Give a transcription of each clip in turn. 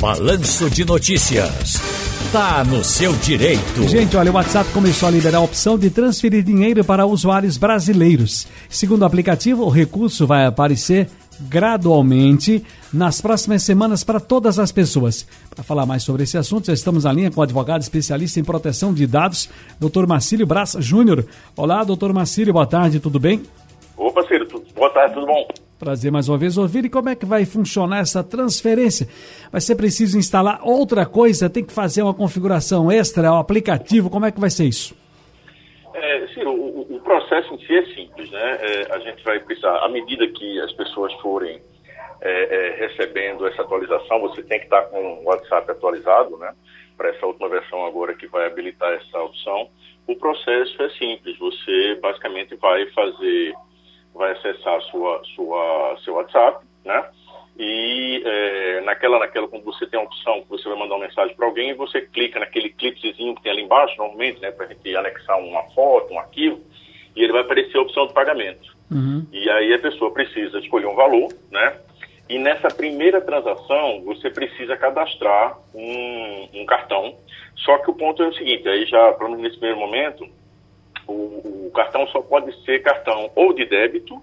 Balanço de Notícias. Tá no seu direito. Gente, olha, o WhatsApp começou a liberar a opção de transferir dinheiro para usuários brasileiros. Segundo o aplicativo, o recurso vai aparecer gradualmente nas próximas semanas para todas as pessoas. Para falar mais sobre esse assunto, já estamos na linha com o advogado especialista em proteção de dados, Dr. Marcílio Braz Júnior. Olá, doutor Marcílio, boa tarde, tudo bem? Opa, Ciro, boa tarde, tudo bom? Prazer mais uma vez ouvir. E como é que vai funcionar essa transferência? Vai ser preciso instalar outra coisa? Tem que fazer uma configuração extra, o aplicativo? Como é que vai ser isso? É, Ciro, o, o processo em si é simples, né? É, a gente vai precisar, à medida que as pessoas forem é, é recebendo essa atualização, você tem que estar com o WhatsApp atualizado, né? Para essa última versão agora que vai habilitar essa opção. O processo é simples. Você basicamente vai fazer vai acessar sua, sua, seu WhatsApp, né? E é, naquela, naquela, quando você tem a opção que você vai mandar uma mensagem para alguém, você clica naquele clipezinho que tem ali embaixo, normalmente, né? Para a gente anexar uma foto, um arquivo, e ele vai aparecer a opção de pagamento. Uhum. E aí a pessoa precisa escolher um valor, né? E nessa primeira transação, você precisa cadastrar um, um cartão. Só que o ponto é o seguinte, aí já, pelo menos nesse primeiro momento, o, o cartão só pode ser cartão ou de débito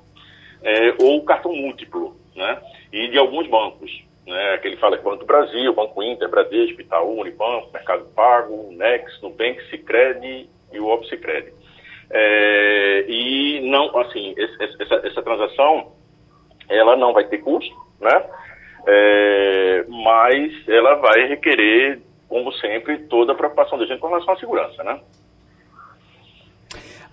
é, ou cartão múltiplo, né? E de alguns bancos, né? Que ele fala Banco do Brasil, Banco Inter, Bradesco, Itaú, Unibanco, Mercado Pago, Nex, Nubank, Sicredi e o Opsicredi. É, e não, assim, essa, essa, transação, ela não vai ter custo, né? É, mas ela vai requerer, como sempre, toda a preocupação da gente com relação à segurança, né?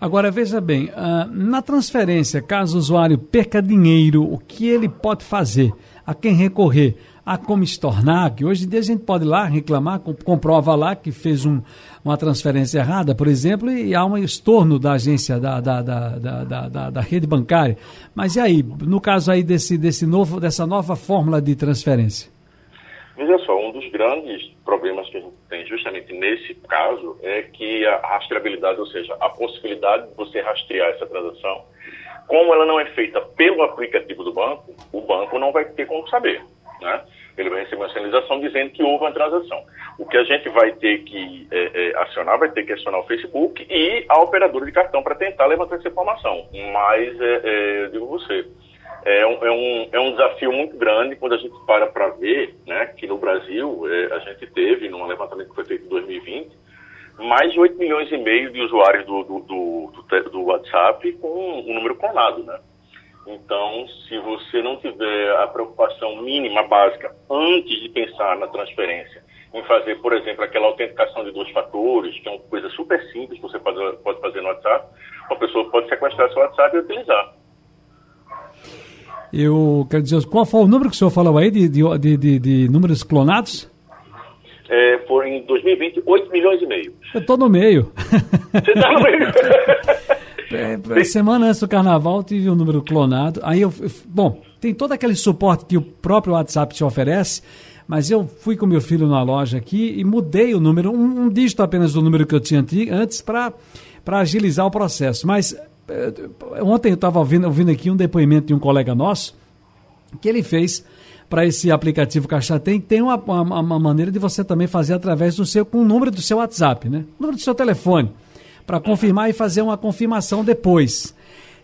Agora, veja bem, uh, na transferência, caso o usuário perca dinheiro, o que ele pode fazer? A quem recorrer? A como estornar? Que hoje em dia a gente pode ir lá reclamar, comprova lá que fez um, uma transferência errada, por exemplo, e há um estorno da agência, da, da, da, da, da, da rede bancária. Mas e aí, no caso aí desse, desse novo, dessa nova fórmula de transferência? Veja só, um dos grandes problemas que a gente tem justamente nesse caso é que a rastreabilidade, ou seja, a possibilidade de você rastrear essa transação, como ela não é feita pelo aplicativo do banco, o banco não vai ter como saber, né? Ele vai receber uma sinalização dizendo que houve uma transação. O que a gente vai ter que é, é, acionar, vai ter que acionar o Facebook e a operadora de cartão para tentar levantar essa informação. Mas, é, é eu digo você, é um, é um, é um desafio muito grande quando a gente para para ver né, que no Brasil é, a gente teve, num levantamento que foi feito em 2020, mais de 8 milhões e meio de usuários do, do, do, do, WhatsApp com um número clonado, né? Então, se você não tiver a preocupação mínima, básica, antes de pensar na transferência, em fazer, por exemplo, aquela autenticação de dois fatores, que é uma coisa super simples que você pode, pode fazer no WhatsApp, uma pessoa pode sequestrar seu WhatsApp e utilizar. Eu quero dizer, qual foi o número que o senhor falou aí de, de, de, de números clonados? É, foi em 2020, 8 milhões e meio. Eu estou no meio. Você está no meio? é, semana antes do carnaval tive um número clonado. Aí eu. Bom, tem todo aquele suporte que o próprio WhatsApp te oferece, mas eu fui com meu filho na loja aqui e mudei o número, um, um dígito apenas do número que eu tinha antes para agilizar o processo. Mas ontem eu estava ouvindo, ouvindo aqui um depoimento de um colega nosso que ele fez para esse aplicativo Caixa Tem, tem uma, uma, uma, maneira de você também fazer através do seu, com o número do seu WhatsApp, né? O número do seu telefone, para confirmar e fazer uma confirmação depois.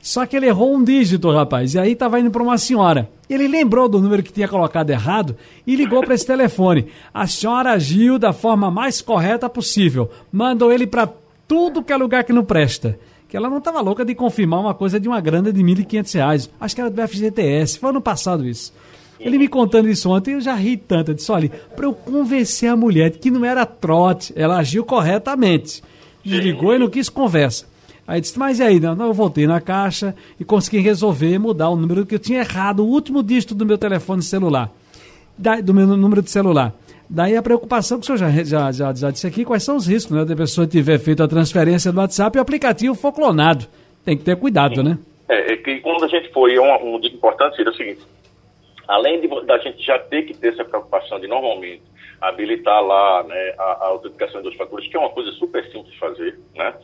Só que ele errou um dígito, rapaz, e aí estava indo para uma senhora. Ele lembrou do número que tinha colocado errado e ligou para esse telefone. A senhora agiu da forma mais correta possível. Mandou ele para tudo que é lugar que não presta que ela não estava louca de confirmar uma coisa de uma grana de R$ 1.500. Acho que era do FGTS. Foi ano passado isso. Ele me contando isso ontem, eu já ri tanto. Eu disse, olha, para eu convencer a mulher de que não era trote, ela agiu corretamente. Desligou e não quis conversa. Aí disse, mas e aí? Não, eu voltei na caixa e consegui resolver mudar o número que eu tinha errado, o último dígito do meu telefone celular, do meu número de celular. Daí a preocupação que o senhor já, já, já, já disse aqui, quais são os riscos, né? Da pessoa tiver feito a transferência do WhatsApp e o aplicativo for clonado. Tem que ter cuidado, Sim. né? É, é, que quando a gente foi, um, um dica importante seria o seguinte, além de, da gente já ter que ter essa preocupação de normalmente habilitar lá né, a, a autenticação dos fatores, que é uma coisa super simples de fazer, né?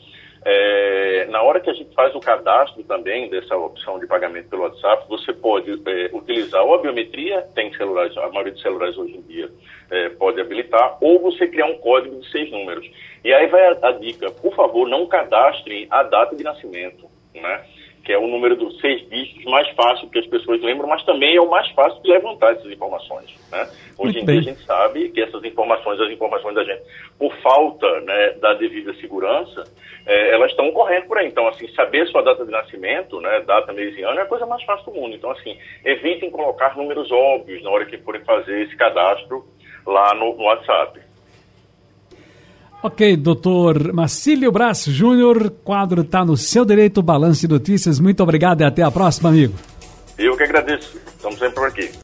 É, na hora que a gente faz o cadastro também dessa opção de pagamento pelo WhatsApp, você pode é, utilizar ou a biometria, tem celulares, a maioria dos celulares hoje em dia é, pode habilitar, ou você criar um código de seis números. E aí vai a, a dica, por favor, não cadastre a data de nascimento, né? Que é o número dos seis dígitos mais fácil que as pessoas lembram, mas também é o mais fácil de levantar essas informações. Né? Hoje Muito em bem. dia a gente sabe que essas informações, as informações da gente, por falta né, da devida segurança, é, elas estão correndo por aí. Então, assim, saber sua data de nascimento, né, data, mês e ano, é a coisa mais fácil do mundo. Então, assim, evitem colocar números óbvios na hora que forem fazer esse cadastro lá no, no WhatsApp. Ok, doutor Marcílio Brás Júnior, quadro está no seu direito, Balanço de Notícias. Muito obrigado e até a próxima, amigo. Eu que agradeço. Estamos sempre por aqui.